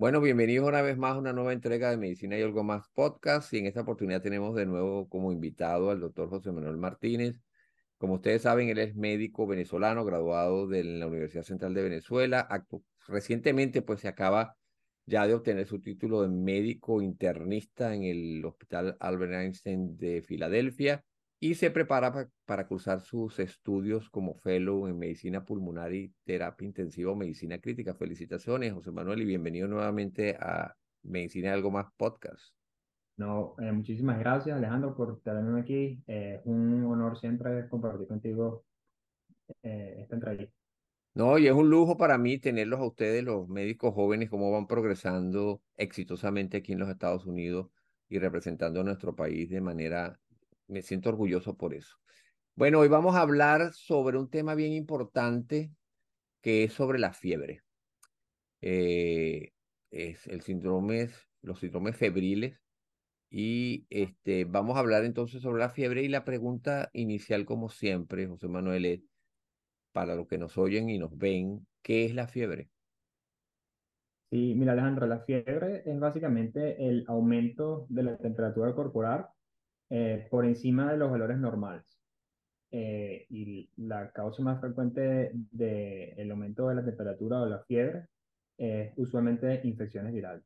Bueno, bienvenidos una vez más a una nueva entrega de Medicina y algo más podcast y en esta oportunidad tenemos de nuevo como invitado al doctor José Manuel Martínez. Como ustedes saben, él es médico venezolano, graduado de la Universidad Central de Venezuela. recientemente pues se acaba ya de obtener su título de médico internista en el Hospital Albert Einstein de Filadelfia y se prepara para cursar sus estudios como fellow en medicina pulmonar y terapia intensiva o medicina crítica. Felicitaciones, José Manuel, y bienvenido nuevamente a Medicina Algo Más Podcast. No, eh, muchísimas gracias, Alejandro, por tenerme aquí. Es eh, un honor siempre compartir contigo eh, esta entrevista. No, y es un lujo para mí tenerlos a ustedes, los médicos jóvenes, cómo van progresando exitosamente aquí en los Estados Unidos y representando a nuestro país de manera me siento orgulloso por eso. Bueno, hoy vamos a hablar sobre un tema bien importante que es sobre la fiebre. Eh, es el síndrome, los síndromes febriles. Y este, vamos a hablar entonces sobre la fiebre y la pregunta inicial, como siempre, José Manuel, es para los que nos oyen y nos ven, ¿qué es la fiebre? Sí, mira Alejandro, la fiebre es básicamente el aumento de la temperatura corporal eh, por encima de los valores normales. Eh, y la causa más frecuente del de, aumento de la temperatura o la fiebre es usualmente infecciones virales.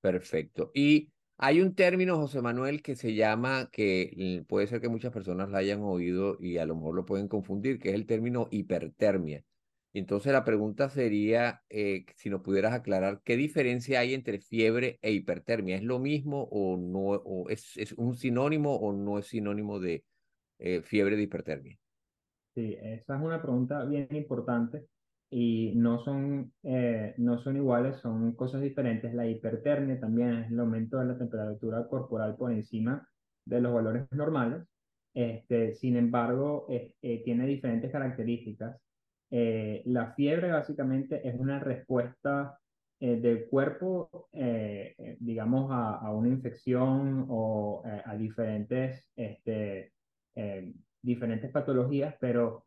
Perfecto. Y hay un término, José Manuel, que se llama, que puede ser que muchas personas la hayan oído y a lo mejor lo pueden confundir, que es el término hipertermia. Entonces la pregunta sería, eh, si nos pudieras aclarar, ¿qué diferencia hay entre fiebre e hipertermia? ¿Es lo mismo o no? O es, es, un sinónimo o no es sinónimo de eh, fiebre de hipertermia? Sí, esa es una pregunta bien importante y no son, eh, no son iguales, son cosas diferentes. La hipertermia también es el aumento de la temperatura corporal por encima de los valores normales. Este, sin embargo, tiene diferentes características eh, la fiebre básicamente es una respuesta eh, del cuerpo, eh, digamos, a, a, una infección o a diferentes, este, diferentes patologías, pero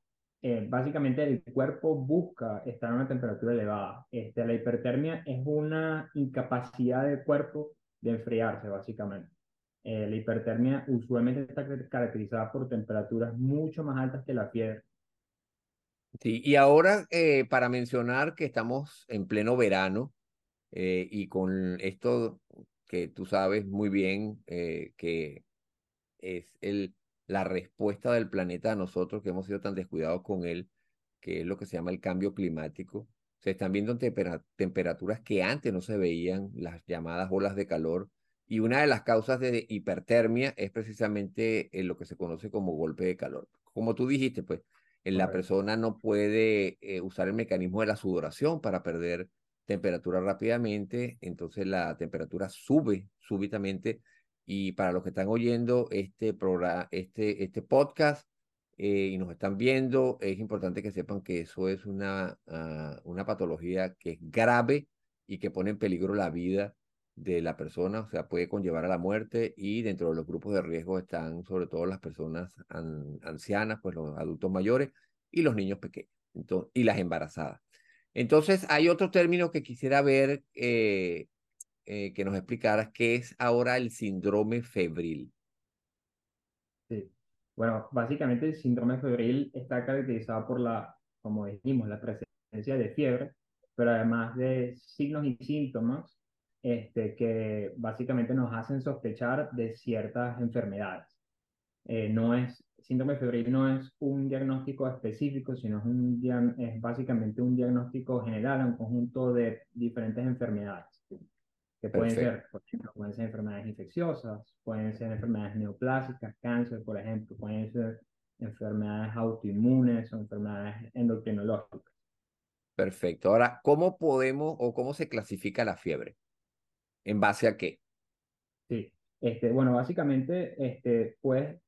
básicamente el cuerpo busca estar a una temperatura elevada. Este, la hipertermia es una incapacidad del cuerpo de enfriarse, básicamente. la hipertermia usualmente está caracterizada por temperaturas mucho más altas que la fiebre. Sí, y ahora eh, para mencionar que estamos en pleno verano eh, y con esto que tú sabes muy bien eh, que es el, la respuesta del planeta a nosotros que hemos sido tan descuidados con él, que es lo que se llama el cambio climático. Se están viendo temperaturas que antes no se veían, las llamadas olas de calor, y una de las causas de hipertermia es precisamente lo que se conoce como golpe de calor. Como tú dijiste, pues la persona no puede eh, usar el mecanismo de la sudoración para perder temperatura rápidamente, entonces la temperatura sube súbitamente. Y para los que están oyendo este, programa, este, este podcast eh, y nos están viendo, es importante que sepan que eso es una, ah, una patología que es grave y que pone en peligro la vida de la persona, o sea, puede conllevar a la muerte y dentro de los grupos de riesgo están sobre todo las personas ancianas, pues los adultos mayores y los niños pequeños y las embarazadas. Entonces, hay otro término que quisiera ver eh, eh, que nos explicaras, que es ahora el síndrome febril. Sí, bueno, básicamente el síndrome febril está caracterizado por la, como dijimos, la presencia de fiebre, pero además de signos y síntomas este, que básicamente nos hacen sospechar de ciertas enfermedades. Eh, no es, síndrome febril no es un diagnóstico específico, sino es, un, es básicamente un diagnóstico general, un conjunto de diferentes enfermedades. Que pueden ser, por ejemplo, pueden ser enfermedades infecciosas, pueden ser enfermedades neoplásicas, cáncer, por ejemplo, pueden ser enfermedades autoinmunes o enfermedades endocrinológicas. Perfecto. Ahora, ¿cómo podemos o cómo se clasifica la fiebre? ¿En base a qué? Sí, este, bueno, básicamente este, puedes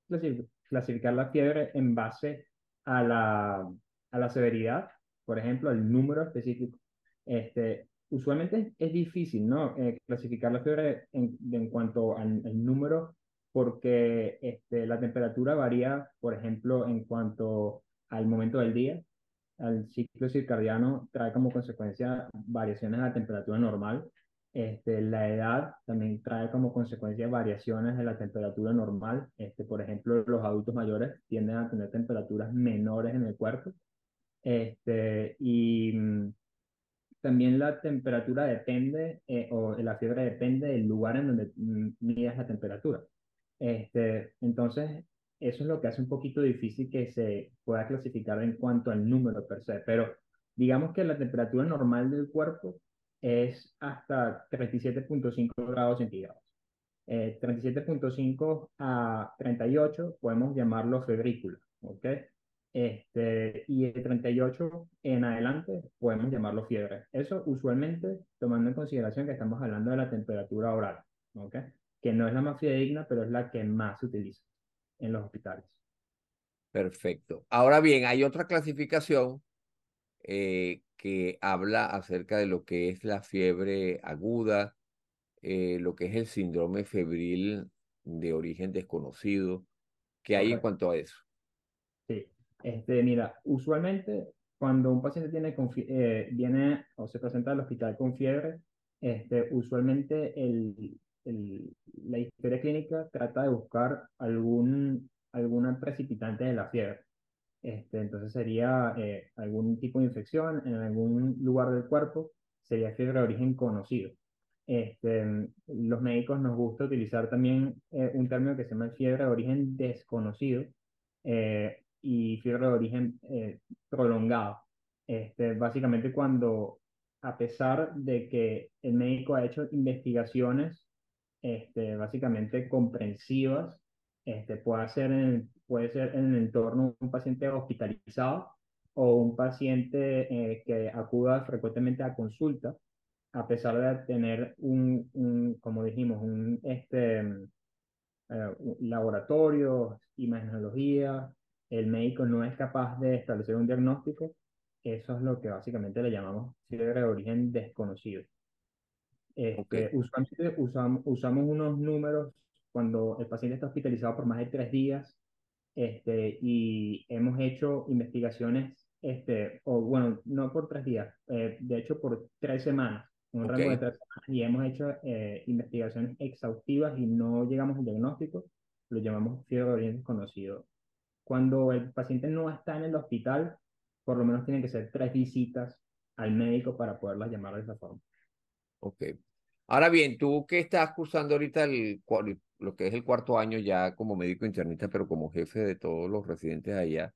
clasificar la fiebre en base a la, a la severidad, por ejemplo, el número específico. Este, usualmente es difícil, ¿no? Eh, clasificar la fiebre en, en cuanto al, número, porque este, la temperatura varía, por ejemplo, en cuanto al momento del día. al ciclo circadiano trae como consecuencia variaciones de la temperatura normal. Este, la edad también trae como consecuencia variaciones de la temperatura normal. Este, por ejemplo, los adultos mayores tienden a tener temperaturas menores en el cuerpo. Este, y mm, también la temperatura depende, eh, o la fiebre depende del lugar en donde mm, midas la temperatura. Este, entonces, eso es lo que hace un poquito difícil que se pueda clasificar en cuanto al número per se, pero digamos que la temperatura normal del cuerpo es hasta 37.5 grados centígrados. 37.5 eh, a 38 podemos llamarlo febrícula, ¿ok? Este, y de 38 en adelante podemos llamarlo fiebre. Eso usualmente tomando en consideración que estamos hablando de la temperatura oral, ¿ok? Que no es la más fidedigna, pero es la que más se utiliza en los hospitales. Perfecto. Ahora bien, hay otra clasificación eh, que habla acerca de lo que es la fiebre aguda, eh, lo que es el síndrome febril de origen desconocido. ¿Qué hay en cuanto a eso? Sí, este, mira, usualmente cuando un paciente tiene eh, viene o se presenta al hospital con fiebre, este, usualmente el, la historia clínica trata de buscar algún, alguna precipitante de la fiebre. Este, entonces sería eh, algún tipo de infección en algún lugar del cuerpo, sería fiebre de origen conocido. Este, los médicos nos gusta utilizar también eh, un término que se llama fiebre de origen desconocido eh, y fiebre de origen prolongado. Este, básicamente cuando, a pesar de que el médico ha hecho investigaciones este, básicamente comprensivas, este, puede, ser en, puede ser en el entorno de un paciente hospitalizado o un paciente eh, que acuda frecuentemente a consulta, a pesar de tener un, un como dijimos, un, este, eh, laboratorio, imagenología, el médico no es capaz de establecer un diagnóstico, eso es lo que básicamente le llamamos fiebre de origen desconocido. Este, usualmente usamos, usamos unos números cuando el paciente está hospitalizado por más de tres días este, y hemos hecho investigaciones, este, o bueno, no por tres días, eh, de hecho por tres semanas, un rango de tres semanas, y hemos hecho eh, investigaciones exhaustivas y no llegamos al diagnóstico, lo llamamos fiebre de origen desconocido. Cuando el paciente no está en el hospital, por lo menos tienen que ser tres visitas al médico para poderlas llamar de esa forma. Ok. Ahora bien, tú que estás cursando ahorita el, lo que es el cuarto año ya como médico internista, pero como jefe de todos los residentes allá,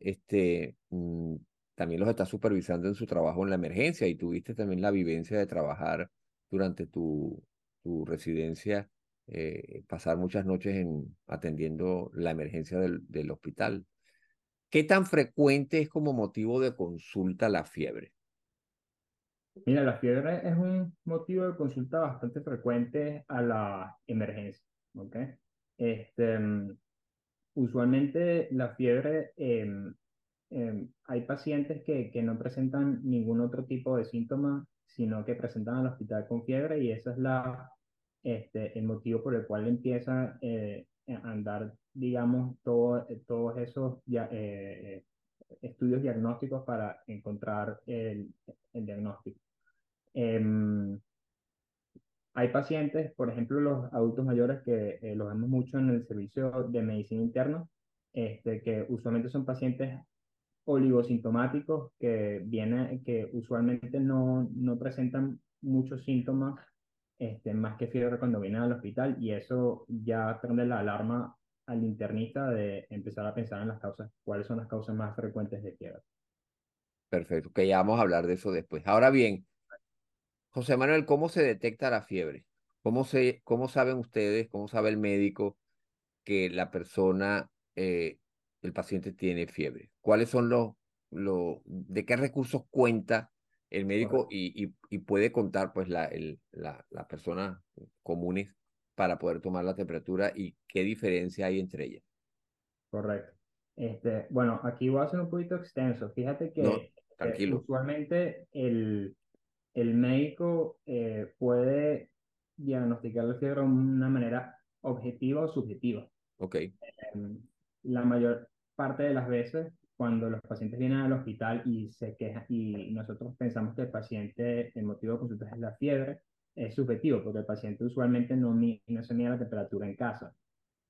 este, mm, también los estás supervisando en su trabajo en la emergencia y tuviste también la vivencia de trabajar durante tu, tu residencia, eh, pasar muchas noches en, atendiendo la emergencia del, del hospital. ¿Qué tan frecuente es como motivo de consulta la fiebre? Mira, la fiebre es un motivo de consulta bastante frecuente a la emergencia, ¿ok? Este, usualmente la fiebre, em, em, hay pacientes que, que no presentan ningún otro tipo de síntoma, sino que presentan al hospital con fiebre y ese es la, este, el motivo por el cual empieza eh, a andar, digamos, todo, todos esos ya, eh, estudios diagnósticos para encontrar el, el diagnóstico. Em, hay pacientes, por ejemplo, los adultos mayores que eh, los vemos mucho en el servicio de medicina interna, este, que usualmente son pacientes oligosintomáticos que vienen, que usualmente no, no presentan muchos síntomas, este, más que fiebre cuando vienen al hospital, y eso ya prende la alarma al internista de empezar a pensar en las causas, cuáles son las causas más frecuentes de fiebre. Perfecto, que ya vamos a hablar de eso después. Ahora bien, José Manuel, ¿cómo se detecta la fiebre? ¿Cómo, se, cómo saben ustedes, cómo sabe el médico que la persona, eh, el paciente tiene fiebre? ¿Cuáles son los, los, de qué recursos cuenta el médico y, y, puede contar pues la, el, la, la persona comunes para poder tomar la temperatura y qué diferencia hay entre ellas? Correcto. Este, bueno, aquí voy a ser un poquito extenso. Fíjate que eh, usualmente el, el médico eh, puede diagnosticar la fiebre de una manera objetiva o subjetiva. Ok. Em, la mayor parte de las veces cuando los pacientes vienen al hospital y se quejan y nosotros pensamos que el paciente, el motivo de consulta es la fiebre, es subjetivo porque el paciente usualmente no, no se mide la temperatura en casa.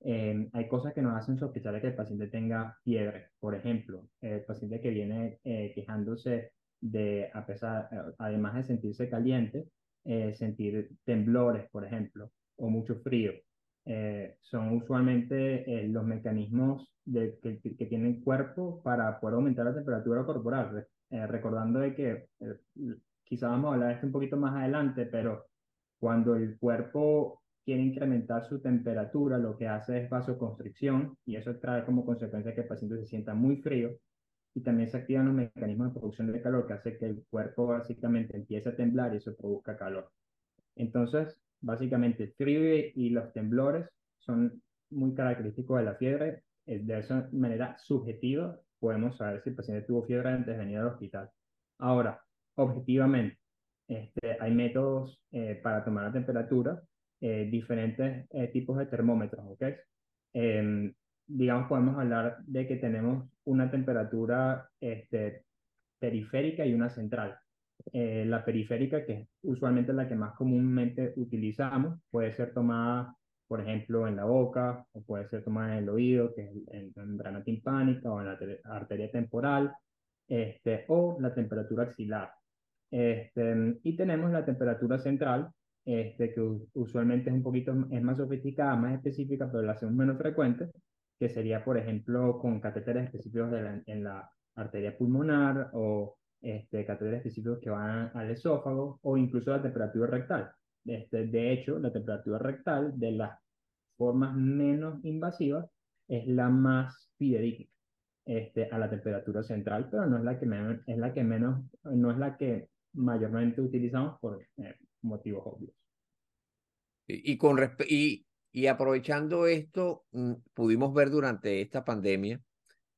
Eh, hay cosas que nos hacen sospechar de que el paciente tenga fiebre. Por ejemplo, el paciente que viene eh, quejándose de, a pesar, además de sentirse caliente, eh, sentir temblores, por ejemplo, o mucho frío. Eh, son usualmente eh, los mecanismos que, que, tiene el cuerpo para poder aumentar la temperatura corporal. recordando de que quizá vamos a hablar de esto un poquito más adelante, pero cuando el cuerpo quiere incrementar su temperatura, lo que hace es vasoconstricción y eso trae como consecuencia que el paciente se sienta muy frío y también se activan los mecanismos de producción de calor que hace que el cuerpo básicamente empiece a temblar y eso produzca calor. Entonces, básicamente el frío y los temblores son muy característicos de la fiebre. De esa manera subjetiva podemos saber si el paciente tuvo fiebre antes de venir al hospital. Ahora, objetivamente, este, hay métodos eh, para tomar la temperatura, eh, diferentes eh, tipos de termómetros, ¿ok? Digamos, podemos hablar de que tenemos una temperatura este, periférica y una central. Eh, la periférica, que es usualmente la que más comúnmente utilizamos, puede ser tomada, por ejemplo, en la boca, o puede ser tomada en el oído, que es en la membrana timpánica o en la arteria temporal, este, o la temperatura axilar. Este, y tenemos la temperatura central, este, que usualmente es un poquito es más sofisticada, más específica, pero la hacemos menos frecuente, que sería, por ejemplo, con catéteres específicos en la arteria pulmonar o este, catéteres específicos que van al esófago o incluso la temperatura rectal. Este, de hecho, la temperatura rectal de las formas menos invasivas es la más fidedigna este, a la temperatura central, pero no es la que menos, es la que menos, no es la que mayormente utilizamos por eh, motivos obvios. Y, con y y aprovechando esto, mm, pudimos ver durante esta pandemia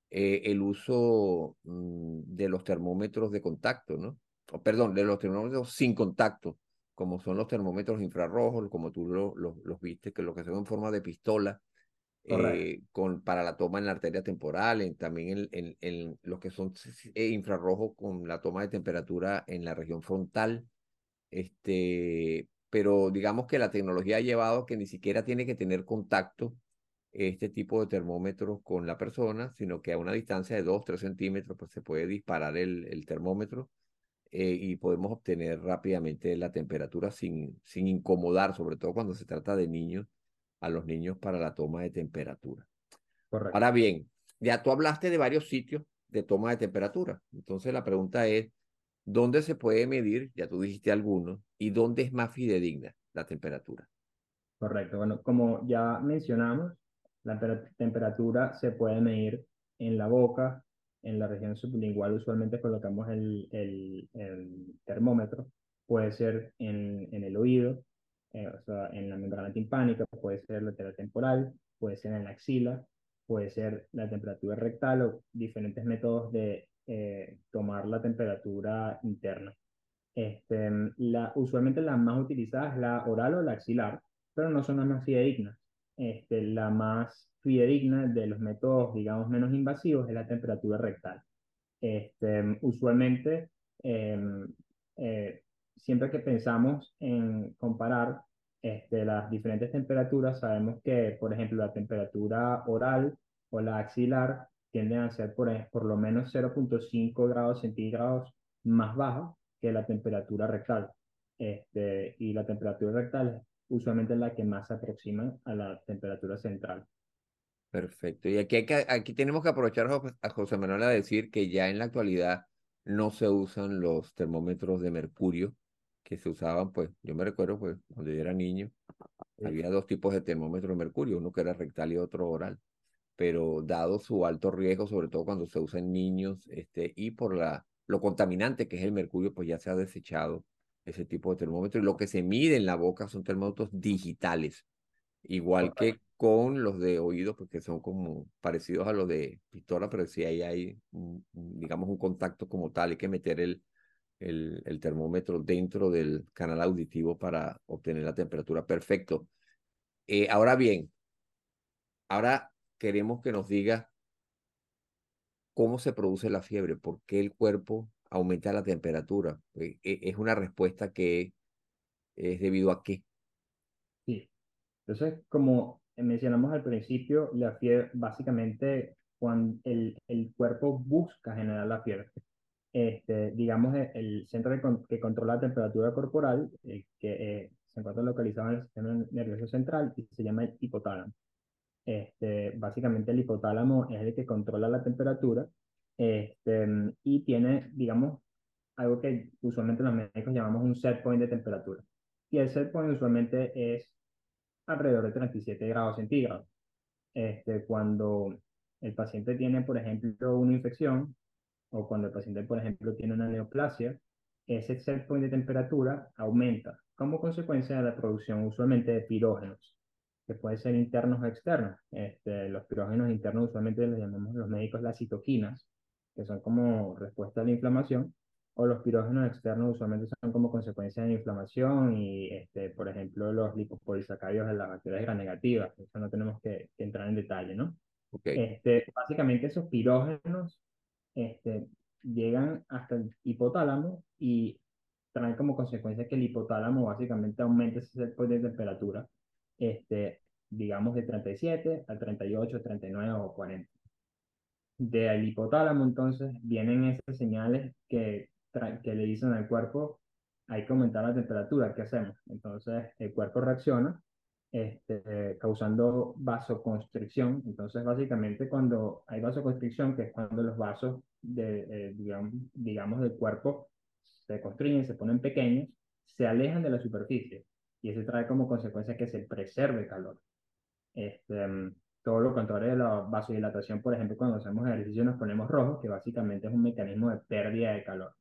eh, el uso mm, de los termómetros de contacto, ¿no? perdón, de los termómetros sin contacto, como son los termómetros infrarrojos, como tú los viste, que lo que son en forma de pistola, eh, con, para la toma en la arteria temporal, en, también en, en, los que son eh, infrarrojos con la toma de temperatura en la región frontal. Este, pero digamos que la tecnología ha llevado que ni siquiera tiene que tener contacto este tipo de termómetros con la persona, sino que a una distancia de 2, 3 centímetros pues se puede disparar el, el termómetro eh, y podemos obtener rápidamente la temperatura sin, sin incomodar, sobre todo cuando se trata de niños, a los niños para la toma de temperatura. Correcto. Ahora bien, ya tú hablaste de varios sitios de toma de temperatura. Entonces la pregunta es, ¿Dónde se puede medir? Ya tú dijiste algunos. ¿Y dónde es más fidedigna la temperatura? Correcto. Bueno, como ya mencionamos, la temperatura se puede medir en la boca, en la región sublingual usualmente colocamos el, el, termómetro, puede ser en, en el oído, eh, o sea, en la membrana timpánica, puede ser lateral temporal, puede ser en la axila, puede ser la temperatura rectal o diferentes métodos de eh, tomar la temperatura interna. Este, la, usualmente la más utilizada es la oral o la axilar, pero no son las más fidedignas. Este, la más fidedigna de los métodos, digamos, menos invasivos es la temperatura rectal. Este, usualmente, em, eh, siempre que pensamos en comparar este, las diferentes temperaturas, sabemos que, por ejemplo, la temperatura oral o la axilar tienden a ser por, por lo menos 0.5 grados centígrados más baja que la temperatura rectal. Este, y la temperatura rectal es usualmente la que más se aproxima a la temperatura central. Perfecto. Y aquí, hay que, aquí tenemos que aprovechar a José Manuel a decir que ya en la actualidad no se usan los termómetros de mercurio que se usaban, pues yo me recuerdo, pues cuando yo era niño, había dos tipos de termómetros de mercurio, uno que era rectal y otro oral pero dado su alto riesgo, sobre todo cuando se usa en niños, este, y por la, lo contaminante que es el mercurio, pues ya se ha desechado ese tipo de termómetro. Y lo que se mide en la boca son termómetros digitales, igual que con los de oído, porque son como parecidos a los de pistola, pero si ahí hay, digamos, un contacto como tal, hay que meter el, el, el termómetro dentro del canal auditivo para obtener la temperatura. Perfecto. Eh, ahora bien, ahora queremos que nos diga cómo se produce la fiebre, por qué el cuerpo aumenta la temperatura. E, e, es una respuesta que es debido a qué. Sí. Entonces, como mencionamos al principio, la fiebre, básicamente, cuando el, el cuerpo busca generar la fiebre. Este, digamos, el centro que controla la temperatura corporal, eh, que eh, se encuentra localizado en el sistema nervioso central y se llama el hipotálamo. Este, básicamente el hipotálamo es el que controla la temperatura este, y tiene, digamos, algo que usualmente los médicos llamamos un set point de temperatura. Y el set point usualmente es alrededor de 37 grados centígrados. Este, cuando el paciente tiene, por ejemplo, una infección o cuando el paciente, por ejemplo, tiene una neoplasia, ese set point de temperatura aumenta como consecuencia de la producción usualmente de pirógenos, que pueden ser internos o externos. Este, los pirógenos internos usualmente los llamamos los médicos las citoquinas, que son como respuesta a la inflamación, o los pirógenos externos usualmente son como consecuencia de la inflamación y, este, por ejemplo, los lipopolisacáridos de las bacterias gram negativas. Eso no tenemos que, entrar en detalle, ¿no? Okay. Este, básicamente esos pirógenos este, llegan hasta el hipotálamo y traen como consecuencia que el hipotálamo básicamente aumente ese set de temperatura, este, digamos de 37 a 38, 39 o 40. Del hipotálamo entonces vienen esas señales que, que le dicen al cuerpo hay que aumentar la temperatura, ¿qué hacemos? Entonces el cuerpo reacciona este, causando vasoconstricción. Entonces, básicamente, cuando hay vasoconstricción, que es cuando los vasos de, eh, digamos, digamos, del cuerpo se constriñen, se ponen pequeños, se alejan de la superficie. Y eso trae como consecuencia que se preserve calor. Este, todo lo contrario de la vasodilatación, por ejemplo, cuando hacemos ejercicio nos ponemos rojos, que básicamente es un mecanismo de pérdida de calor.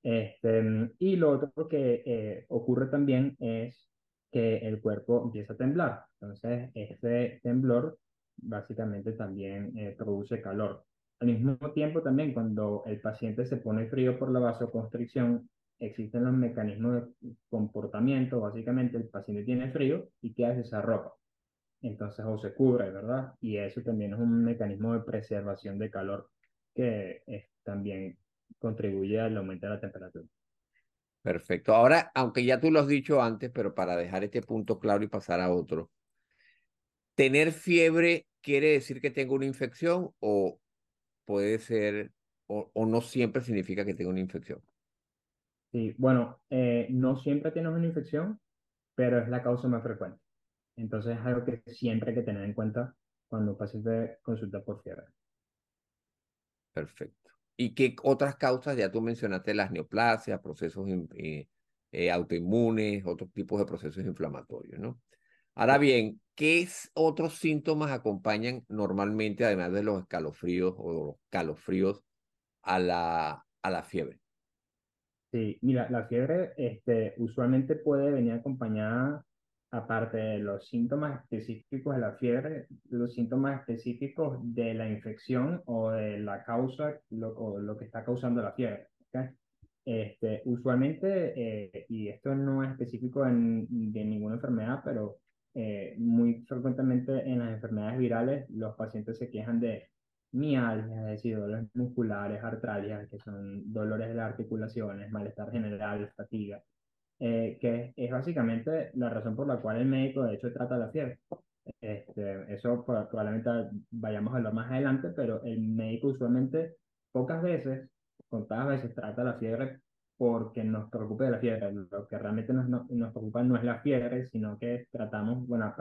Este, y lo otro que eh, ocurre también es que el cuerpo empieza a temblar. Entonces, este temblor básicamente también eh, produce calor. Al mismo tiempo también cuando el paciente se pone frío por la vasoconstricción, existen los mecanismos de comportamiento, básicamente el paciente tiene frío y ¿qué hace? esa ropa. Entonces o se cubre, ¿verdad? Y eso también es un mecanismo de preservación de calor que también contribuye al aumento de la temperatura. Perfecto. Ahora, aunque ya tú lo has dicho antes, pero para dejar este punto claro y pasar a otro, ¿tener fiebre quiere decir que tengo una infección o puede ser, o, no siempre significa que tengo una infección? Sí, bueno, eh, no siempre tienes una infección, pero es la causa más frecuente. Entonces es algo que siempre hay que tener en cuenta cuando un paciente consulta por fiebre. Perfecto. ¿Y qué otras causas? Ya tú mencionaste las neoplasias, procesos eh, eh, autoinmunes, otros tipos de procesos inflamatorios, ¿no? Ahora bien, ¿qué otros síntomas acompañan normalmente, además de los escalofríos o los calofríos, a la, a la fiebre? Sí, mira, la fiebre este, usualmente puede venir acompañada aparte de los síntomas específicos de la fiebre, los síntomas específicos de la infección o de la causa lo, o lo que está causando la fiebre. Este, usualmente, eh, y esto no es específico en, de ninguna enfermedad, pero eh, muy frecuentemente en las enfermedades virales los pacientes se quejan de mialgias, es decir, dolores musculares, artralgias, que son dolores de las articulaciones, malestar general, fatiga. Eh, que es básicamente la razón por la cual el médico de hecho trata la fiebre. Este, eso probablemente vayamos a hablar más adelante, pero el médico usualmente pocas veces, contadas veces, trata la fiebre porque nos preocupa de la fiebre. Lo que realmente nos, nos preocupa no es la fiebre, sino que tratamos, bueno,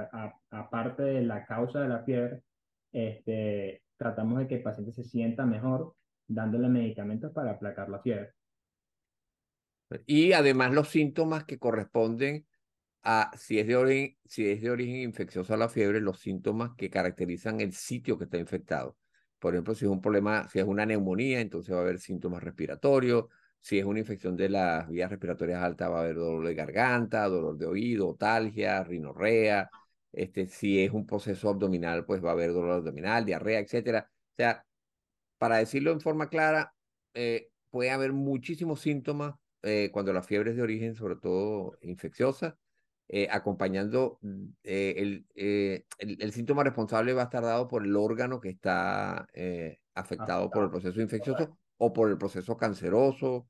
aparte de la causa de la fiebre, este, tratamos de que el paciente se sienta mejor dándole medicamentos para aplacar la fiebre. Y además los síntomas que corresponden a, si es de origen, si es de origen infeccioso la fiebre, los síntomas que caracterizan el sitio que está infectado. Por ejemplo, si es un problema, si es una neumonía, entonces va a haber síntomas respiratorios. Si es una infección de las vías respiratorias altas, va a haber dolor de garganta, dolor de oído, otalgia, rinorrea. Este, si es un proceso abdominal, pues va a haber dolor abdominal, diarrea, etcétera. O sea, para decirlo en forma clara, eh, puede haber muchísimos síntomas eh, cuando la fiebre es de origen, sobre todo infecciosa, eh, acompañando mm, el, el, síntoma responsable va a estar dado por el órgano que está afectado por el proceso infeccioso o por el proceso canceroso,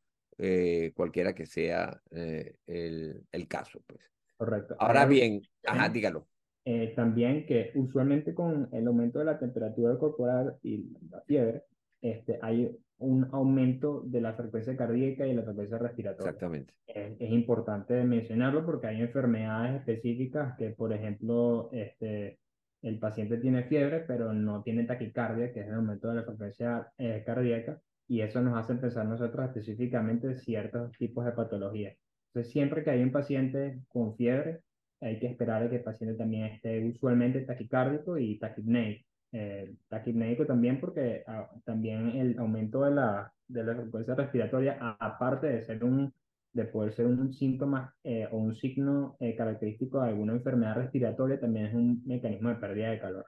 cualquiera que sea el, el, caso. Pues. Correcto. Ahora bien, ajá, dígalo. Eh, también que usualmente con el aumento de la temperatura corporal y la fiebre, este, hay un aumento de la frecuencia cardíaca y la frecuencia respiratoria. Exactamente. Es, es, importante mencionarlo porque hay enfermedades específicas que, por ejemplo, este, el paciente tiene fiebre, pero no tiene taquicardia, que es el aumento de la frecuencia eh, cardíaca, y eso nos hace pensar nosotros específicamente ciertos tipos de patologías. Entonces, siempre que hay un paciente con fiebre, hay que esperar a que el paciente también esté usualmente taquicárdico y taquipneico. Eh, taquipneico también porque ah, también el aumento de la, de la frecuencia respiratoria, aparte de ser un de poder ser un síntoma eh, o un signo eh, característico de alguna enfermedad respiratoria, también es un mecanismo de pérdida de calor.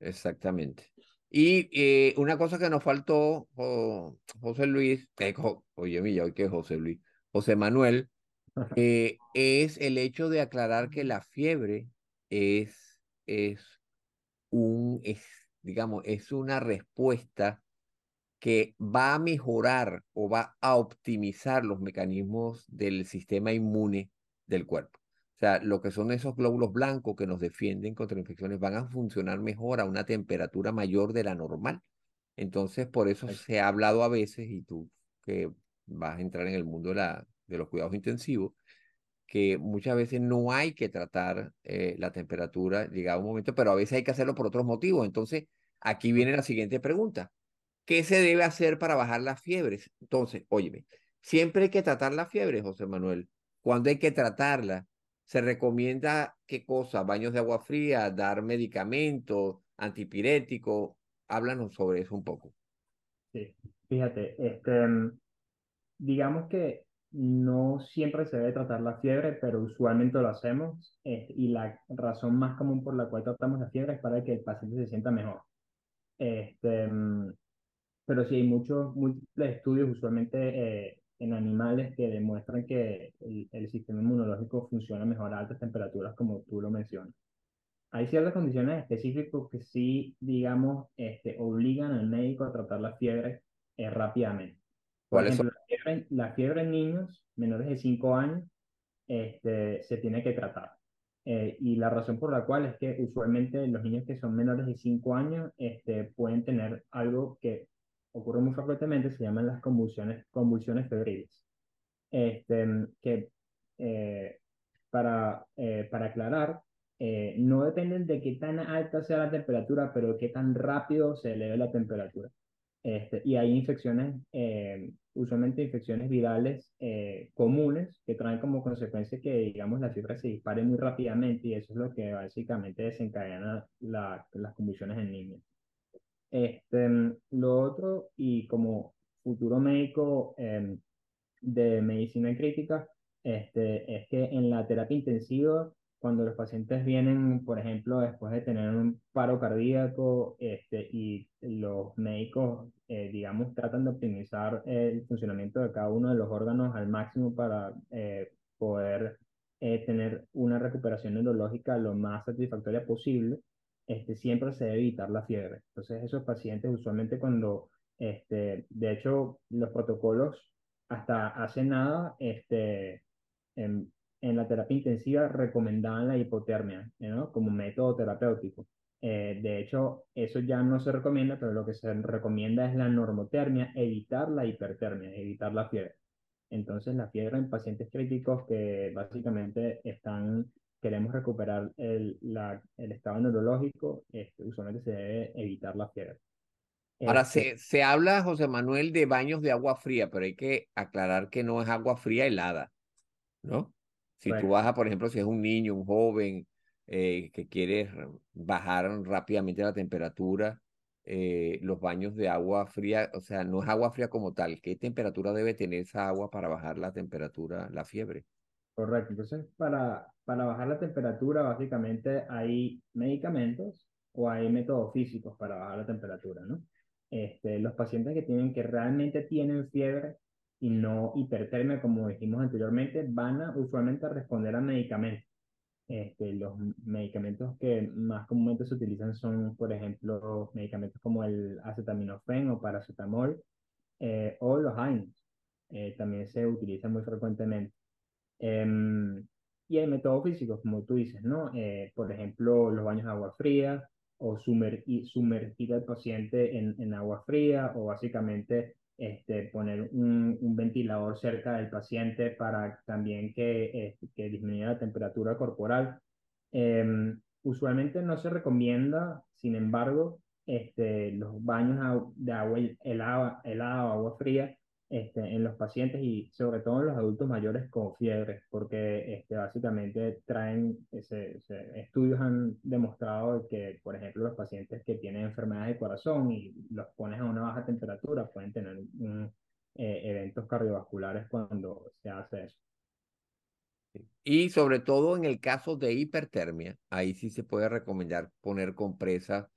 Exactamente. Y eh, una cosa que nos faltó, José Luis, oye, mira, hoy que José Luis, José Manuel, es el hecho de aclarar que la fiebre es, es un, es, digamos, es una respuesta que va a mejorar o va a optimizar los mecanismos del sistema inmune del cuerpo. O sea, lo que son esos glóbulos blancos que nos defienden contra infecciones van a funcionar mejor a una temperatura mayor de la normal. Entonces, por eso se ha hablado a veces, y tú que vas a entrar en el mundo de, la, de los cuidados intensivos, que muchas veces no hay que tratar eh, la temperatura llegado un momento, pero a veces hay que hacerlo por otros motivos. Entonces, aquí viene la siguiente pregunta. ¿Qué se debe hacer para bajar las fiebres? Entonces, óyeme, siempre hay que tratar la fiebre, José Manuel. ¿Cuándo hay que tratarla? ¿Se recomienda qué cosa? ¿Baños de agua fría? ¿Dar medicamentos? ¿Antipirético? Háblanos sobre eso un poco. Sí, fíjate, este, digamos que no siempre se debe tratar la fiebre, pero usualmente lo hacemos eh, y la razón más común por la cual tratamos la fiebre es para que el paciente se sienta mejor. Este, pero sí hay muchos múltiples estudios, usualmente eh, en animales, que demuestran que el, el, sistema inmunológico funciona mejor a altas temperaturas, como tú lo mencionas. Hay ciertas condiciones específicas que sí, digamos, este, obligan al médico a tratar la fiebre eh, rápidamente. Por ejemplo, la fiebre, la fiebre, en niños menores de 5 años este, se tiene que tratar. Eh, y la razón por la cual es que usualmente los niños que son menores de 5 años este, pueden tener algo que ocurre muy frecuentemente, se llaman las convulsiones, convulsiones febriles. Este, que eh, para, eh, para aclarar, eh, no dependen de qué tan alta sea la temperatura, pero qué tan rápido se eleve la temperatura. Este, y hay infecciones, usualmente infecciones virales comunes que traen como consecuencia que, digamos, la fiebre se dispare muy rápidamente y eso es lo que básicamente desencadena la, las convulsiones en niños. Este, lo otro, y como futuro médico em, de medicina crítica, este, es que en la terapia intensiva, cuando los pacientes vienen, por ejemplo, después de tener un paro cardíaco este, y los médicos, eh, digamos, tratan de optimizar el funcionamiento de cada uno de los órganos al máximo para eh, poder eh, tener una recuperación neurológica lo más satisfactoria posible, este, siempre se debe evitar la fiebre. Entonces, esos pacientes usualmente cuando, este, de hecho, los protocolos hasta hace nada, este, en, en la terapia intensiva recomendaban la hipotermia, ¿no? Como método terapéutico. Eh, de hecho, eso ya no se recomienda, pero lo que se recomienda es la normotermia, evitar la hipertermia, evitar la fiebre. Entonces, la fiebre en pacientes críticos que básicamente están queremos recuperar el, la, el estado neurológico, este, usualmente se debe evitar la fiebre. Ahora, este se, se habla, José Manuel, de baños de agua fría, pero hay que aclarar que no es agua fría helada, ¿no? Si tú vas por ejemplo, si es un niño, un joven eh, que quiere bajar rápidamente la temperatura, eh, los baños de agua fría, o sea, no es agua fría como tal. ¿Qué temperatura debe tener esa agua para bajar la temperatura, la fiebre? Correcto. Entonces, para, para bajar la temperatura, básicamente hay medicamentos o hay métodos físicos para bajar la temperatura, ¿no? Este, los pacientes que tienen que realmente tienen fiebre y no hipertermia, como dijimos anteriormente, van a usualmente responder a medicamentos. Este, los medicamentos que más comúnmente se utilizan son, por ejemplo, medicamentos como el acetaminofén o paracetamol eh, o los AINES. Eh, también se utilizan muy frecuentemente. Em, y hay métodos físicos, como tú dices, ¿no? Eh, por ejemplo, los baños de agua fría o sumergir, sumergir al paciente en, en agua fría o básicamente este, poner un, ventilador cerca del paciente para también que, este, que disminuya la temperatura corporal. Eh, usualmente no se recomienda, sin embargo, este, los baños de agua helada o agua fría este, en los pacientes y sobre todo en los adultos mayores con fiebre, porque este, básicamente traen, ese, estudios han demostrado que, por ejemplo, los pacientes que tienen enfermedades de corazón y los pones a una baja temperatura pueden tener eh, eventos cardiovasculares cuando se hace eso. Y sobre todo en el caso de hipertermia, ahí sí se puede recomendar poner compresas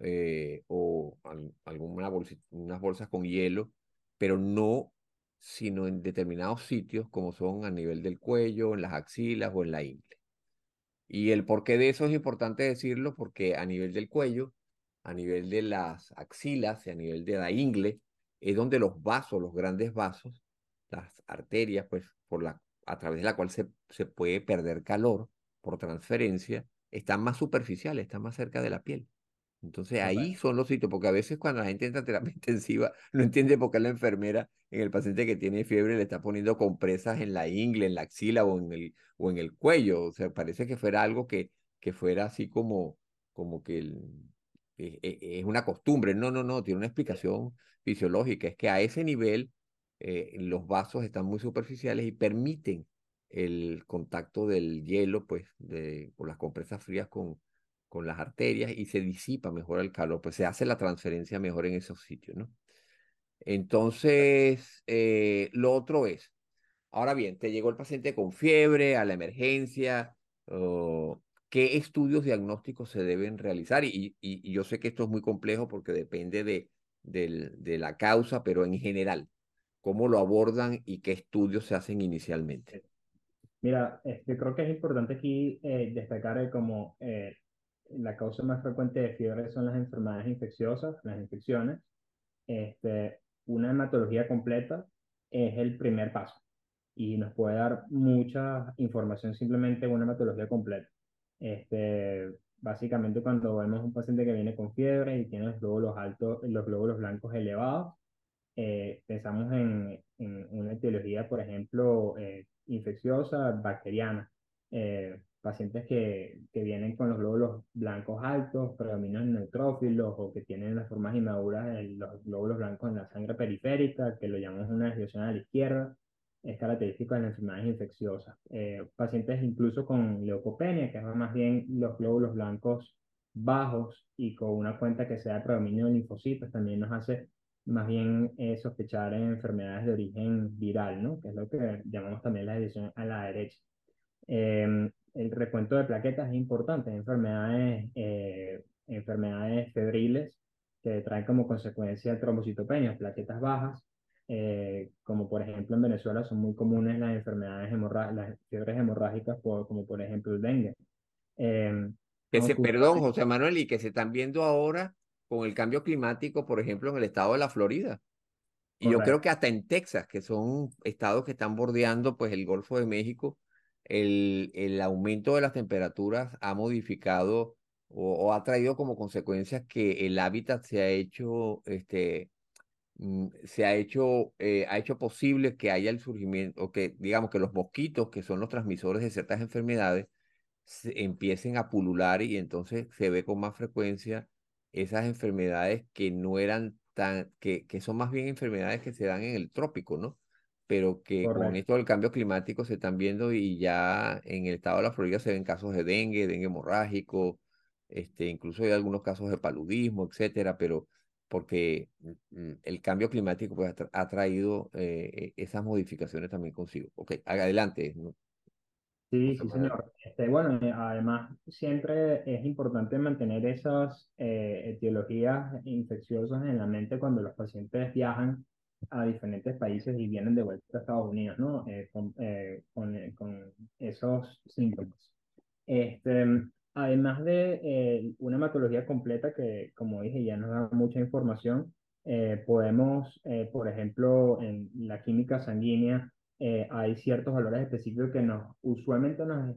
eh, o alguna unas bolsas con hielo pero no sino en determinados sitios como son a nivel del cuello, en las axilas o en la ingle. Y el porqué de eso es importante decirlo porque a nivel del cuello, a nivel de las axilas y a nivel de la ingle, es donde los vasos, los grandes vasos, las arterias, pues por la, a través de la cual se, se puede perder calor por transferencia, están más superficiales, están más cerca de la piel. Entonces ahí son los sitios, porque a veces cuando la gente entra a terapia intensiva no entiende por qué la enfermera en el paciente que tiene fiebre le está poniendo compresas en la ingle, en la axila o en el, o en el cuello. O sea, parece que fuera algo que, que fuera así como, como que e, e, es una costumbre. No, no, no, tiene una explicación fisiológica. Es que a ese nivel eh, los vasos están muy superficiales y permiten el contacto del hielo, pues, de, con las compresas frías con, con las arterias y se disipa mejor el calor, pues se hace la transferencia mejor en esos sitios, ¿no? Entonces, eh, lo otro es, ahora bien, te llegó el paciente con fiebre a la emergencia, ¿qué estudios diagnósticos se deben realizar? Y, yo sé que esto es muy complejo porque depende de, de la causa, pero en general, ¿cómo lo abordan y qué estudios se hacen inicialmente? Mira, este, creo que es importante aquí eh, destacar como eh, la causa más frecuente de fiebre son las enfermedades infecciosas, las infecciones. Este, una hematología completa es el primer paso y nos puede dar mucha información simplemente una hematología completa. Este, básicamente cuando vemos un paciente que viene con fiebre y tiene los glóbulos altos, los glóbulos blancos elevados, eh, pensamos en, una etiología, por ejemplo, eh, infecciosa bacteriana. Eh, pacientes que, que, vienen con los glóbulos blancos altos, predominan neutrófilos o que tienen las formas inmaduras de los glóbulos blancos en la sangre periférica, que lo llamamos una desviación a la izquierda, es característico de las enfermedades infecciosas. Eh, pacientes incluso con leucopenia, que es más bien los glóbulos blancos bajos y con una cuenta que sea predominio de linfocitos, también nos hace más bien eh, sospechar en enfermedades de origen viral, ¿no? que es lo que llamamos también la desviación a la derecha. Eh, el recuento de plaquetas es importante, enfermedades, eh, enfermedades febriles que traen como consecuencia trombocitopenia, plaquetas bajas, eh, como por ejemplo en Venezuela son muy comunes las enfermedades las fiebres hemorrágicas, como por ejemplo el dengue. Eh, que se, perdón, José Manuel, y que se están viendo ahora con el cambio climático, por ejemplo, en el estado de la Florida. Y yo creo que hasta en Texas, que son estados que están bordeando pues el Golfo de México, el, el aumento de las temperaturas ha modificado o, ha traído como consecuencias que el hábitat se ha hecho, este, mm, se ha hecho, eh, ha hecho posible que haya el surgimiento, o que digamos que los mosquitos, que son los transmisores de ciertas enfermedades, se empiecen a pulular y entonces se ve con más frecuencia esas enfermedades que no eran tan, que, que son más bien enfermedades que se dan en el trópico, ¿no? Pero que con esto del cambio climático se están viendo y ya en el estado de la Florida se ven casos de dengue, dengue hemorrágico, este, incluso hay algunos casos de paludismo, etcétera, pero porque mm, mm, el cambio climático pues, ha traído eh, e, esas modificaciones también consigo. Ok, adelante. Sí, sí, señor. Este, bueno, eh, además, siempre es importante mantener esas eh, etiologías infecciosas en la mente cuando los pacientes viajan a diferentes países y vienen de vuelta a Estados Unidos, ¿no? Eh, con, eh, con, eh, con, esos síntomas. Este, además de eh, una hematología completa que, como dije, ya nos da mucha información, eh, podemos, eh, por ejemplo, en la química sanguínea, hay ciertos valores específicos que nos, usualmente nos,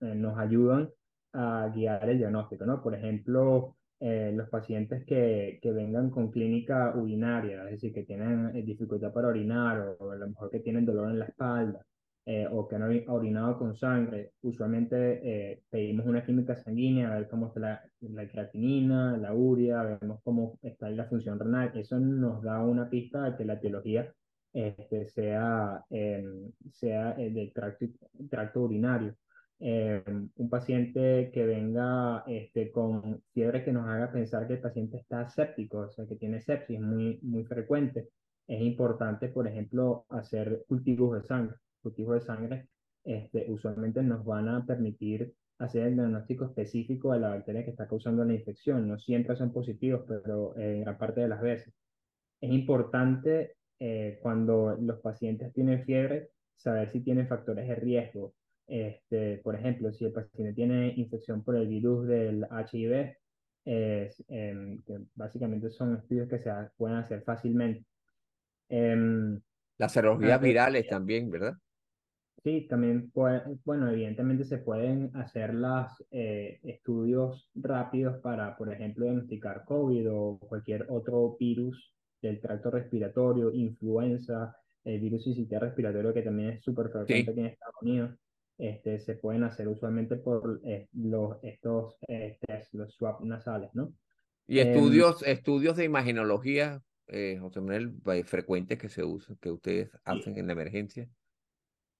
nos ayudan a guiar el diagnóstico, ¿no? Por ejemplo, los pacientes que, que, vengan con clínica urinaria, es decir, que tienen dificultad para orinar o a lo mejor que tienen dolor en la espalda, eh, o que han orinado con sangre, usualmente eh, pedimos una química sanguínea, a ver cómo está la, la creatinina, la urea, vemos cómo está la función renal. Eso nos da una pista de que la etiología este, sea, em, sea eh, del tracto, tracto urinario. Em, un paciente que venga este, con fiebre que nos haga pensar que el paciente está séptico, o sea, que tiene sepsis muy, muy frecuente. Es importante, por ejemplo, hacer cultivos de sangre cultivos de sangre, este, usualmente nos van a permitir hacer el diagnóstico específico de la bacteria que está causando la infección. No siempre son positivos, pero en gran parte de las veces. Es importante eh, cuando los pacientes tienen fiebre saber si tienen factores de riesgo. Este, por ejemplo, si el paciente tiene infección por el virus del HIV, em, que básicamente son estudios que se pueden hacer fácilmente. Em, Las serologías virales también, ¿verdad? Sí, también, puede, bueno, evidentemente se pueden hacer los eh, estudios rápidos para, por ejemplo, diagnosticar COVID o cualquier otro virus del tracto respiratorio, influenza, el virus sincitial respiratorio que también es súper frecuente aquí en Estados Unidos. Este, se pueden hacer usualmente por eh, los, estos eh, los swab nasales, ¿no? Y em, estudios, estudios de imagenología, José Manuel, frecuentes que se usan, que ustedes hacen en la emergencia.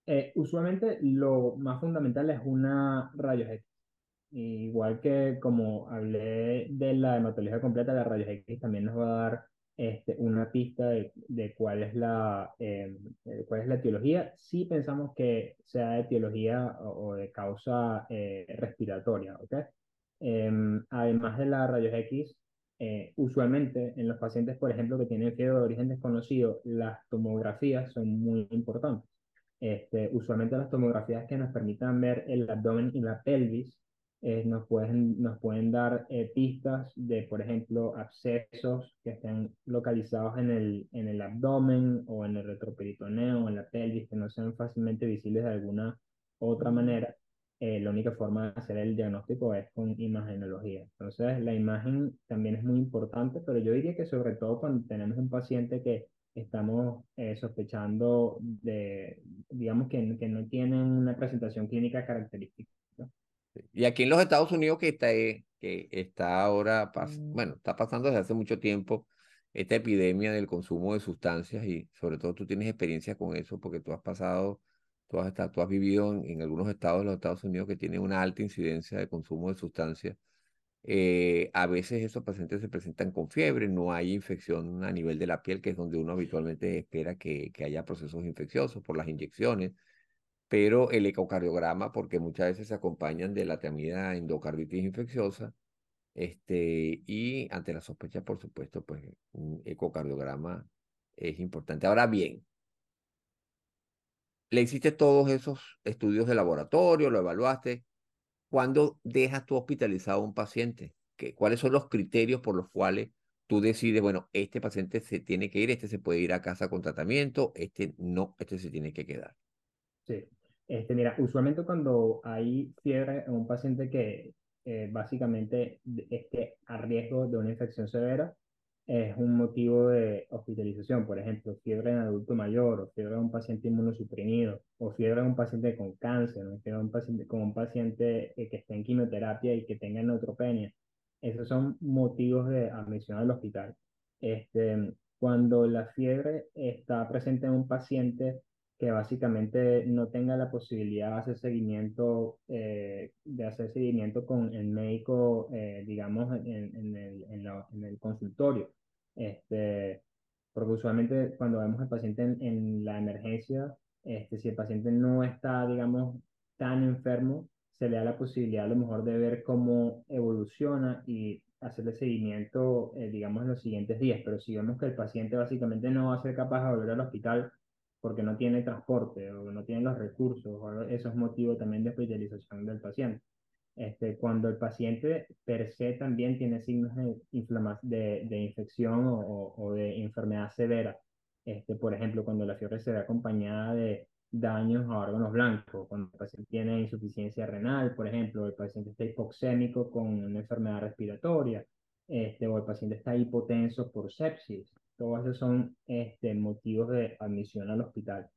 Eh, usualmente lo más fundamental es una rayos X. Igual que como hablé de la hematología completa, la rayos X también nos va a dar este, una pista de, de cuál, es la, em, cuál es la etiología. Si pensamos que sea de etiología o, de causa eh, respiratoria, ¿ok? Em, además de la rayos X, eh, usualmente en los pacientes, por ejemplo, que tienen fiebre de origen desconocido, las tomografías son muy importantes. Este, usualmente las tomografías que nos permitan ver el abdomen y la pelvis eh, nos, pueden, nos pueden dar eh, pistas de, por ejemplo, abscesos que estén localizados en el, en el abdomen o en el retroperitoneo o en la pelvis que no sean fácilmente visibles de alguna otra manera. Eh, la única forma de hacer el diagnóstico es con imagenología. Entonces, la imagen también es muy importante, pero yo diría que sobre todo cuando tenemos un paciente que estamos eh, sospechando de, digamos, que, que, no tienen una presentación clínica característica. Y aquí en los Estados Unidos que está, eh, que está ahora, mm. bueno, está pasando desde hace mucho tiempo esta epidemia del consumo de sustancias y sobre todo tú tienes experiencia con eso porque tú has pasado, tú has, estado, tú has vivido en, en algunos estados de los Estados Unidos que tienen una alta incidencia de consumo de sustancias eh, a veces esos pacientes se presentan con fiebre, no hay infección a nivel de la piel, que es donde uno habitualmente espera que, que haya procesos infecciosos por las inyecciones, pero el ecocardiograma, porque muchas veces se acompañan de la temida endocarditis infecciosa, este, y ante la sospecha, por supuesto, pues un ecocardiograma es importante. Ahora bien, le hiciste todos esos estudios de laboratorio, lo evaluaste, ¿Cuándo dejas tú hospitalizado a un paciente? ¿Qué, ¿Cuáles son los criterios por los cuales tú decides, bueno, este paciente se tiene que ir, este se puede ir a casa con tratamiento, este no, este se tiene que quedar? Sí, este, mira, usualmente cuando hay fiebre en un paciente que eh, básicamente esté a riesgo de una infección severa, es un motivo de hospitalización, por ejemplo, fiebre en adulto mayor, o fiebre en un paciente inmunosuprimido, o fiebre en un paciente con cáncer, o fiebre en un paciente, con un paciente eh, que esté en quimioterapia y que tenga neutropenia. Esos son motivos de admisión al hospital. Este, cuando la fiebre está presente en un paciente que básicamente no tenga la posibilidad de hacer seguimiento, eh, de hacer seguimiento con el médico, eh, digamos, en, el, consultorio. Este, porque usualmente cuando vemos al paciente en, la emergencia, este, si el paciente no está, digamos, tan enfermo, se le da la posibilidad a lo mejor de ver cómo evoluciona y hacerle seguimiento, eh, digamos, en los siguientes días. Pero si vemos que el paciente básicamente no va a ser capaz de volver al hospital porque no tiene transporte o no tiene los recursos, o eso es motivo también de hospitalización del paciente. Este, cuando el paciente per se también tiene signos de, de, de infección o, o, de enfermedad severa, este, por ejemplo, cuando la fiebre se ve acompañada de daños a órganos blancos, cuando el paciente tiene insuficiencia renal, por ejemplo, el paciente está hipoxémico con una enfermedad respiratoria, este, o el paciente está hipotenso por sepsis. Todos esos son este, motivos de admisión al hospital.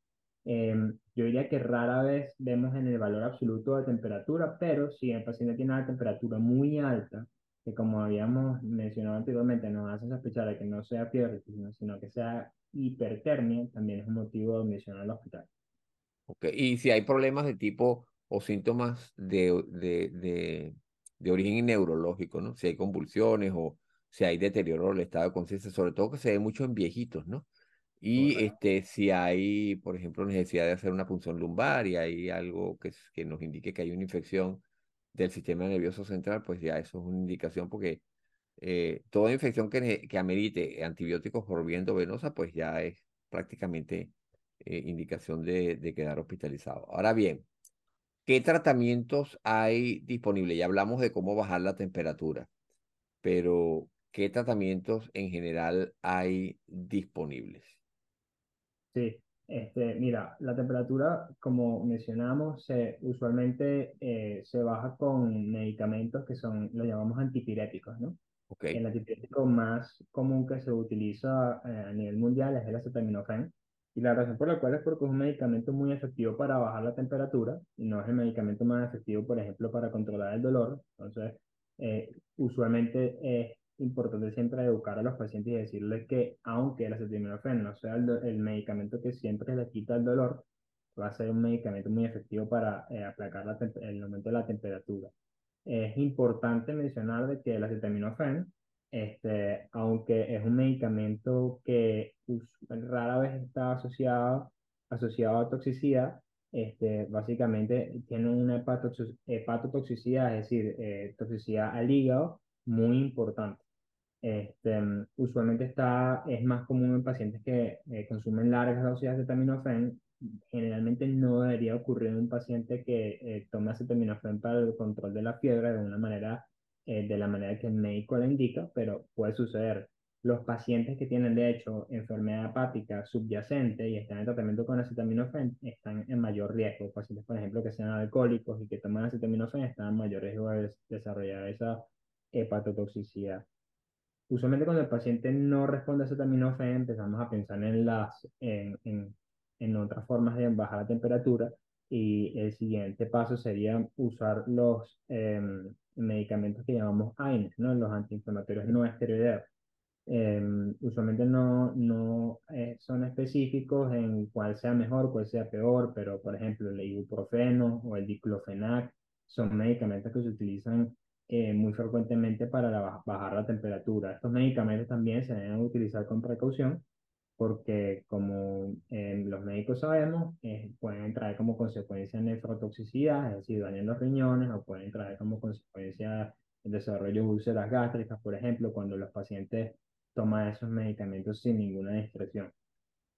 Em, yo diría que rara vez vemos en el valor absoluto de temperatura, pero si el paciente tiene una temperatura muy alta, que como habíamos mencionado anteriormente, nos hace sospechar de que no sea fiebre, sino, que sea hipertermia, también es un motivo de admisión al hospital. Okay. Y si hay problemas de tipo o síntomas de, de, de, de origen neurológico, ¿no? Si hay convulsiones o si hay deterioro del estado de conciencia, sobre todo que se ve mucho en viejitos, ¿no? Y este, si hay, por ejemplo, necesidad de hacer una punción lumbar y hay algo que, que nos indique que hay una infección del sistema nervioso central, pues ya eso es una indicación porque eh, toda infección que, que amerite antibióticos por vía endovenosa, pues ya es prácticamente eh, indicación de, de quedar hospitalizado. Ahora bien, ¿qué tratamientos hay disponibles? Ya hablamos de cómo bajar la temperatura, pero ¿qué tratamientos en general hay disponibles? Sí, este, mira, la temperatura, como mencionamos, se, usualmente eh, se baja con medicamentos que son, lo llamamos antipiréticos, ¿no? Okay. El antipirético más común que se utiliza eh, a nivel mundial es el acetaminofén. Y la razón por la cual es porque es un medicamento muy efectivo para bajar la temperatura y no es el medicamento más efectivo, por ejemplo, para controlar el dolor. Entonces, eh, usualmente es importante siempre educar a los pacientes y decirles que aunque el acetaminofén no sea el, medicamento que siempre les quita el dolor, va a ser un medicamento muy efectivo para eh, aplacar el aumento de la temperatura. Es importante mencionar de que el acetaminofén este, aunque es un medicamento que rara vez está asociado, asociado a toxicidad, este, básicamente tiene una hepatotoxicidad, es decir, eh, toxicidad al hígado muy importante. Este, usualmente está, es más común en pacientes que eh, consumen largas dosis de acetaminofén. Generalmente no debería ocurrir en un paciente que eh, tome acetaminofén para el control de la fiebre de una manera eh, de la manera que el médico le indica, pero puede suceder. Los pacientes que tienen, de hecho, enfermedad hepática subyacente y están en tratamiento con acetaminofén están en mayor riesgo. Pacientes, por ejemplo, que sean alcohólicos y que toman acetaminofén están en mayor riesgo de desarrollar esa hepatotoxicidad. Usualmente cuando el paciente no responde a acetaminofén empezamos a pensar en, las, en, en, en otras formas de bajar la temperatura y el siguiente paso sería usar los em, medicamentos que llamamos AINES, ¿no? los antiinflamatorios no esteroideos. Em, usualmente no, no eh, son específicos en cuál sea mejor, cuál sea peor, pero por ejemplo el ibuprofeno o el diclofenac son medicamentos que se utilizan eh, muy frecuentemente para bajar la temperatura. Estos medicamentos también se deben utilizar con precaución porque como eh, los médicos sabemos, eh, pueden traer como consecuencia nefrotoxicidad, es decir, daño en los riñones, o pueden traer como consecuencia el desarrollo de úlceras gástricas, por ejemplo, cuando los pacientes toman esos medicamentos sin ninguna discreción.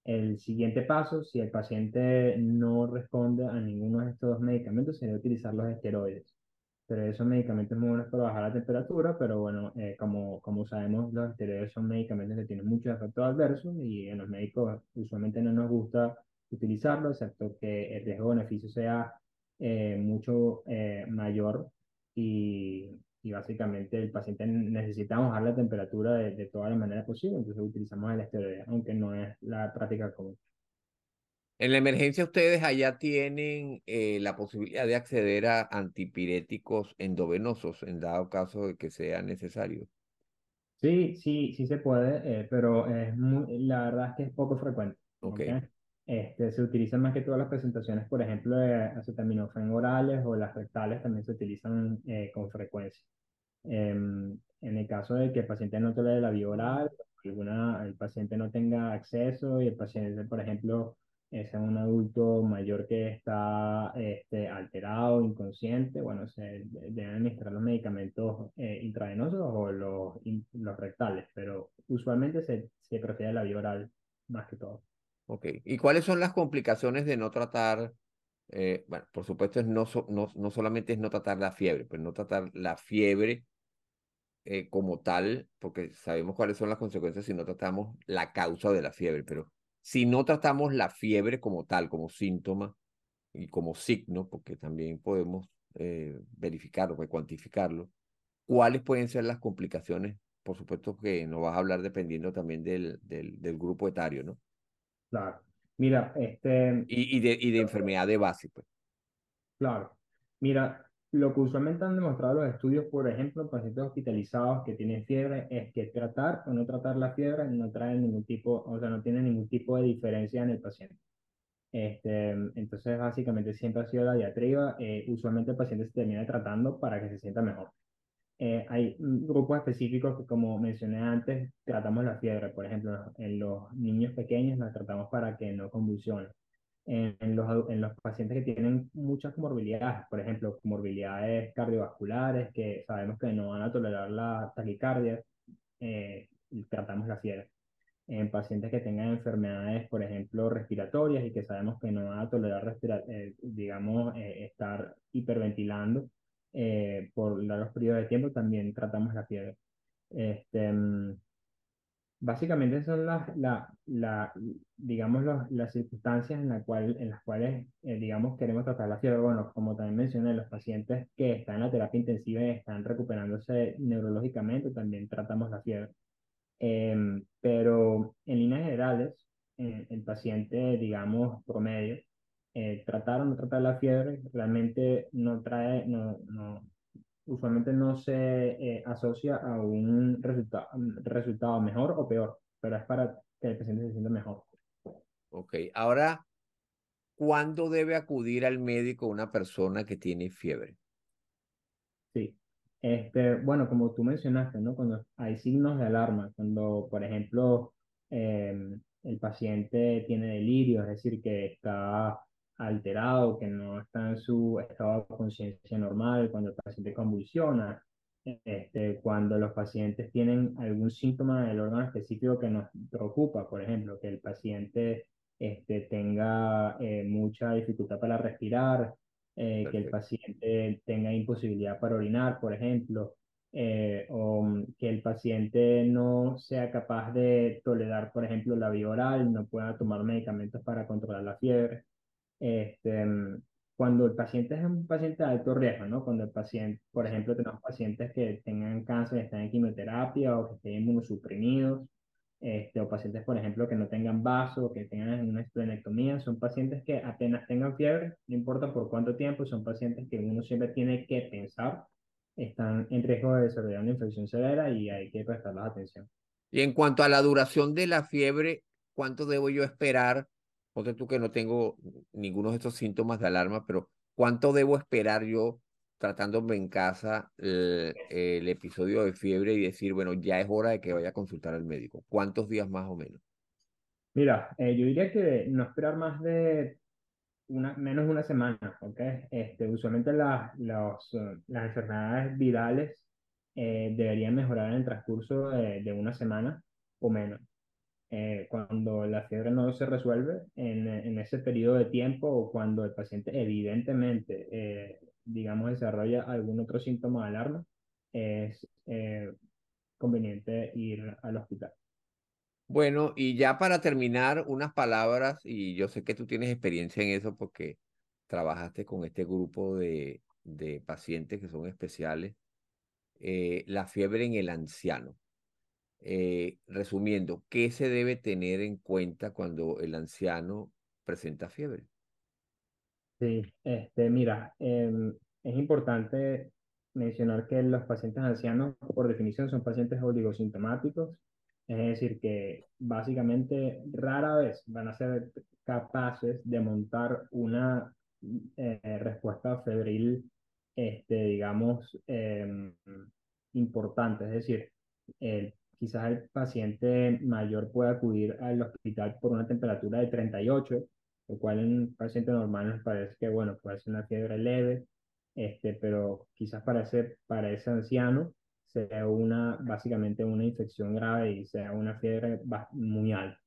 El siguiente paso, si el paciente no responde a ninguno de estos medicamentos, sería utilizar los esteroides pero esos medicamentos muy buenos para bajar la temperatura, pero bueno, eh, como, como sabemos, los esteroides son medicamentos que tienen muchos efectos adversos y en los médicos usualmente no nos gusta utilizarlo, excepto que el riesgo-beneficio sea eh, mucho eh, mayor y, y, básicamente el paciente necesita bajar la temperatura de, de todas las maneras posibles, entonces utilizamos el esteroide, aunque no es la práctica común. En la emergencia ustedes allá tienen eh, la posibilidad de acceder a antipiréticos endovenosos en dado caso de que sea necesario. Sí, sí, sí se puede, eh, pero es la verdad es que es poco frecuente. Okay. Este, se utilizan más que todas las presentaciones, por ejemplo, de acetaminofén orales o las rectales también se utilizan eh, con frecuencia. Em, en el caso de que el paciente no tolere la vía oral, alguna, el paciente no tenga acceso y el paciente, por ejemplo, es un adulto mayor que está este, alterado, inconsciente, bueno, se deben administrar los medicamentos eh, intravenosos o los, los rectales, pero usualmente se, se prefiere la vía oral más que todo. Ok. ¿Y cuáles son las complicaciones de no tratar? eh, bueno, por supuesto, es no, so- no, no solamente es no tratar la fiebre, pero no tratar la fiebre eh, como tal, porque sabemos cuáles son las consecuencias si no tratamos la causa de la fiebre, pero si no tratamos la fiebre como tal, como síntoma y como signo, porque también podemos eh, verificarlo, pues, cuantificarlo, ¿cuáles pueden ser las complicaciones? Por supuesto que nos vas a hablar dependiendo también del, del, del grupo etario, ¿no? Claro. Mira, este, Y, y, de, y de enfermedad de base, pues. Claro. Mira, lo que usualmente han demostrado los estudios, por ejemplo, en pacientes hospitalizados que tienen fiebre, es que tratar o no tratar la fiebre no trae ningún tipo, o sea, no tiene ningún tipo de diferencia en el paciente. Este, entonces, básicamente siempre ha sido la diatriba. eh, usualmente el paciente se termina tratando para que se sienta mejor. Eh, hay grupos específicos que, como mencioné antes, tratamos la fiebre. Por ejemplo, en los niños pequeños la tratamos para que no convulsionen en, los, en los pacientes que tienen muchas comorbilidades, por ejemplo, comorbilidades cardiovasculares, que sabemos que no van a tolerar la taquicardia, eh, tratamos la fiebre. En pacientes que tengan enfermedades, por ejemplo, respiratorias y que sabemos que no van a tolerar, respira- eh, digamos, eh, estar hiperventilando eh, por largos periodos de tiempo, también tratamos la fiebre. Este, mm, Básicamente son las, la, la, digamos, los- las circunstancias en, la cual, en las cuales, eh, digamos, queremos tratar la fiebre. Bueno, como también mencioné, los pacientes que están en la terapia intensiva y están recuperándose neurológicamente, también tratamos la fiebre. Em, pero en líneas generales, eh, el paciente, digamos, promedio, eh, tratar o no tratar la fiebre realmente no trae, no, no, usualmente no se eh, asocia a un resultado, resultado mejor o peor, pero es para que el paciente se sienta mejor. Ok. Ahora, ¿cuándo debe acudir al médico una persona que tiene fiebre? Sí. Este, bueno, como tú mencionaste, ¿no? Cuando hay signos de alarma, cuando, por ejemplo, em, el paciente tiene delirio, es decir, que está alterado, que no está en su estado de conciencia normal, cuando el paciente convulsiona, este, cuando los pacientes tienen algún síntoma del órgano específico que nos preocupa, por ejemplo, que el paciente este, tenga eh, mucha dificultad para respirar, eh, que el paciente tenga imposibilidad para orinar, por ejemplo, eh, o mm, que el paciente no sea capaz de tolerar, por ejemplo, la vía oral, no pueda tomar medicamentos para controlar la fiebre. Este, mm, cuando el paciente es un paciente de alto riesgo, ¿no? Cuando el paciente, por ejemplo, tenemos pacientes que tengan cáncer, están en quimioterapia o que estén inmunosuprimidos, este, o pacientes, por ejemplo, que no tengan vaso, que tengan una esplenectomía, son pacientes que apenas tengan fiebre, no importa por cuánto tiempo, son pacientes que uno siempre tiene que pensar, están en riesgo de desarrollar una infección severa y hay que prestarles atención. Y en cuanto a la duración de la fiebre, ¿cuánto debo yo esperar? Ponte tú que no tengo ninguno de estos síntomas de alarma, pero ¿cuánto debo esperar yo tratándome en casa el, el episodio de fiebre y decir, bueno, ya es hora de que vaya a consultar al médico? ¿Cuántos días más o menos? Mira, eh, yo diría que no esperar más de una, menos de una semana, ¿ok? Este, usualmente las, eh, las enfermedades virales eh, deberían mejorar en el transcurso de una semana o menos. Eh, cuando la fiebre no se resuelve en, en ese periodo de tiempo o cuando el paciente evidentemente, eh, digamos, desarrolla algún otro síntoma de alarma, es eh, conveniente ir al hospital. Bueno, y ya para terminar, unas palabras, y yo sé que tú tienes experiencia en eso porque trabajaste con este grupo de, de pacientes que son especiales, eh, la fiebre en el anciano. Eh, resumiendo, ¿qué se debe tener en cuenta cuando el anciano presenta fiebre? Sí, este, mira, em, es importante mencionar que los pacientes ancianos, por definición, son pacientes oligosintomáticos, es decir, que básicamente rara vez van a ser capaces de montar una eh, respuesta febril, este, digamos, em, importante. Es decir, el- quizás el paciente mayor puede acudir al hospital por una temperatura de 38 lo cual en un paciente normal nos parece que, bueno, puede ser una fiebre leve, este, pero quizás para ese, para ese anciano sea una, básicamente una infección grave y sea una fiebre muy alta.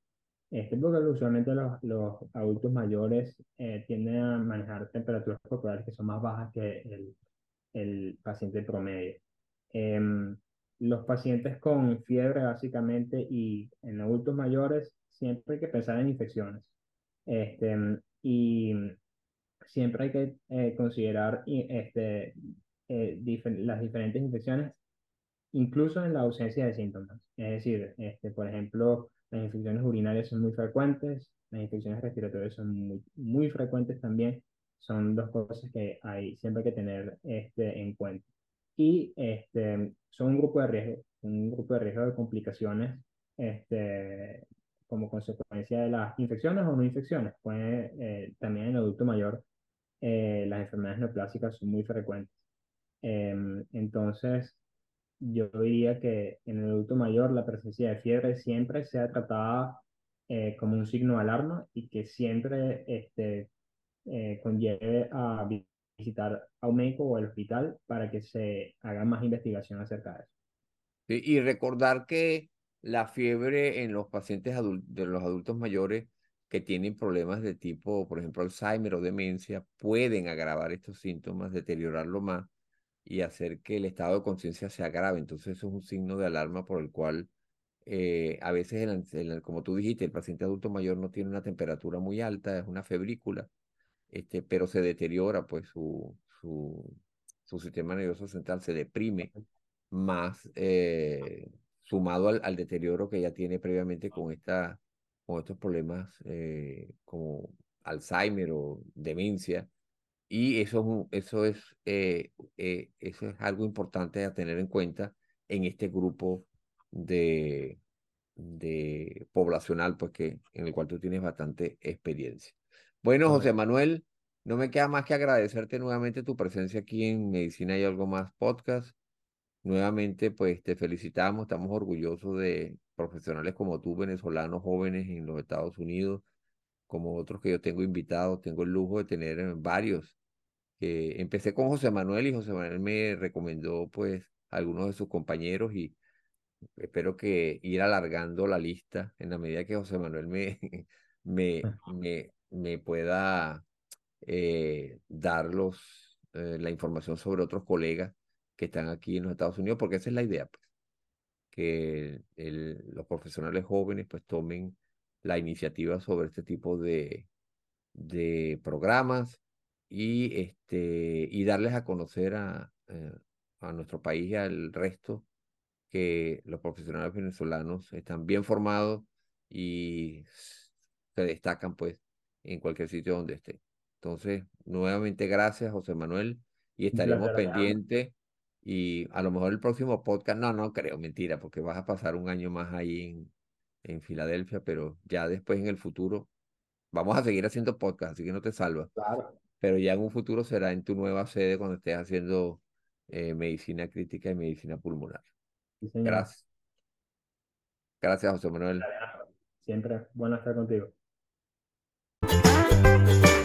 Este, porque usualmente los, los adultos mayores eh, tienden a manejar temperaturas corporales que son más bajas que el, el paciente promedio. Em, los pacientes con fiebre básicamente y en adultos mayores siempre hay que pensar en infecciones. Este, y siempre hay que eh, considerar este, eh, las diferentes infecciones, incluso en la ausencia de síntomas. Es decir, este, por ejemplo, las infecciones urinarias son muy frecuentes, las infecciones respiratorias son muy, muy frecuentes también. Son dos cosas que hay siempre hay que tener este, en cuenta. Y este, son un grupo de riesgo, un grupo de riesgo de complicaciones este, como consecuencia de las infecciones o no infecciones. Puede, eh, también en el adulto mayor eh, las enfermedades neoplásicas son muy frecuentes. Em, entonces, yo diría que en el adulto mayor la presencia de fiebre siempre sea tratada eh, como un signo de alarma y que siempre este, conlleve a visitar a un médico o al hospital para que se haga más investigación acerca de eso. y recordar que la fiebre en los pacientes de los adultos mayores que tienen problemas de tipo, por ejemplo, Alzheimer o demencia, pueden agravar estos síntomas, deteriorarlo más y hacer que el estado de conciencia se agrave. Entonces eso es un signo de alarma por el cual eh, a veces, como tú dijiste, el paciente adulto mayor no tiene una temperatura muy alta, es una febrícula, este, pero se deteriora, pues su, su, su sistema nervioso central se deprime más. Eh, sumado al, deterioro que ya tiene previamente con, esta, con estos problemas eh, como Alzheimer o demencia. Y eso, eso, es, eh, eh, eso es algo importante a tener en cuenta en este grupo de, de poblacional, pues que, en el cual tú tienes bastante experiencia. Bueno, José Manuel, no me queda más que agradecerte nuevamente tu presencia aquí en Medicina y Algo Más Podcast. Nuevamente, pues te felicitamos, estamos orgullosos de profesionales como tú, venezolanos jóvenes en los Estados Unidos, como otros que yo tengo invitados, tengo el lujo de tener varios. Que empecé con José Manuel y José Manuel me recomendó pues algunos de sus compañeros y espero que ir alargando la lista en la medida que José Manuel me, me, me, me pueda eh, dar eh, la información sobre otros colegas que están aquí en los Estados Unidos, porque esa es la idea, pues, que los profesionales jóvenes pues tomen la iniciativa sobre este tipo de, de programas y, este, y darles a conocer a, eh, a nuestro país y al resto que los profesionales venezolanos están bien formados y se destacan pues en cualquier sitio donde estén. Entonces, nuevamente gracias José Manuel y estaremos pendientes y a lo mejor el próximo podcast, no, no creo, mentira, porque vas a pasar un año más ahí en, en Filadelfia, pero ya después en el futuro vamos a seguir haciendo podcast, así que no te salvas. Claro. Pero ya en un futuro será en tu nueva sede cuando estés haciendo eh, medicina crítica y medicina pulmonar. Gracias. Gracias, José Manuel. Siempre bueno estar contigo. Bye.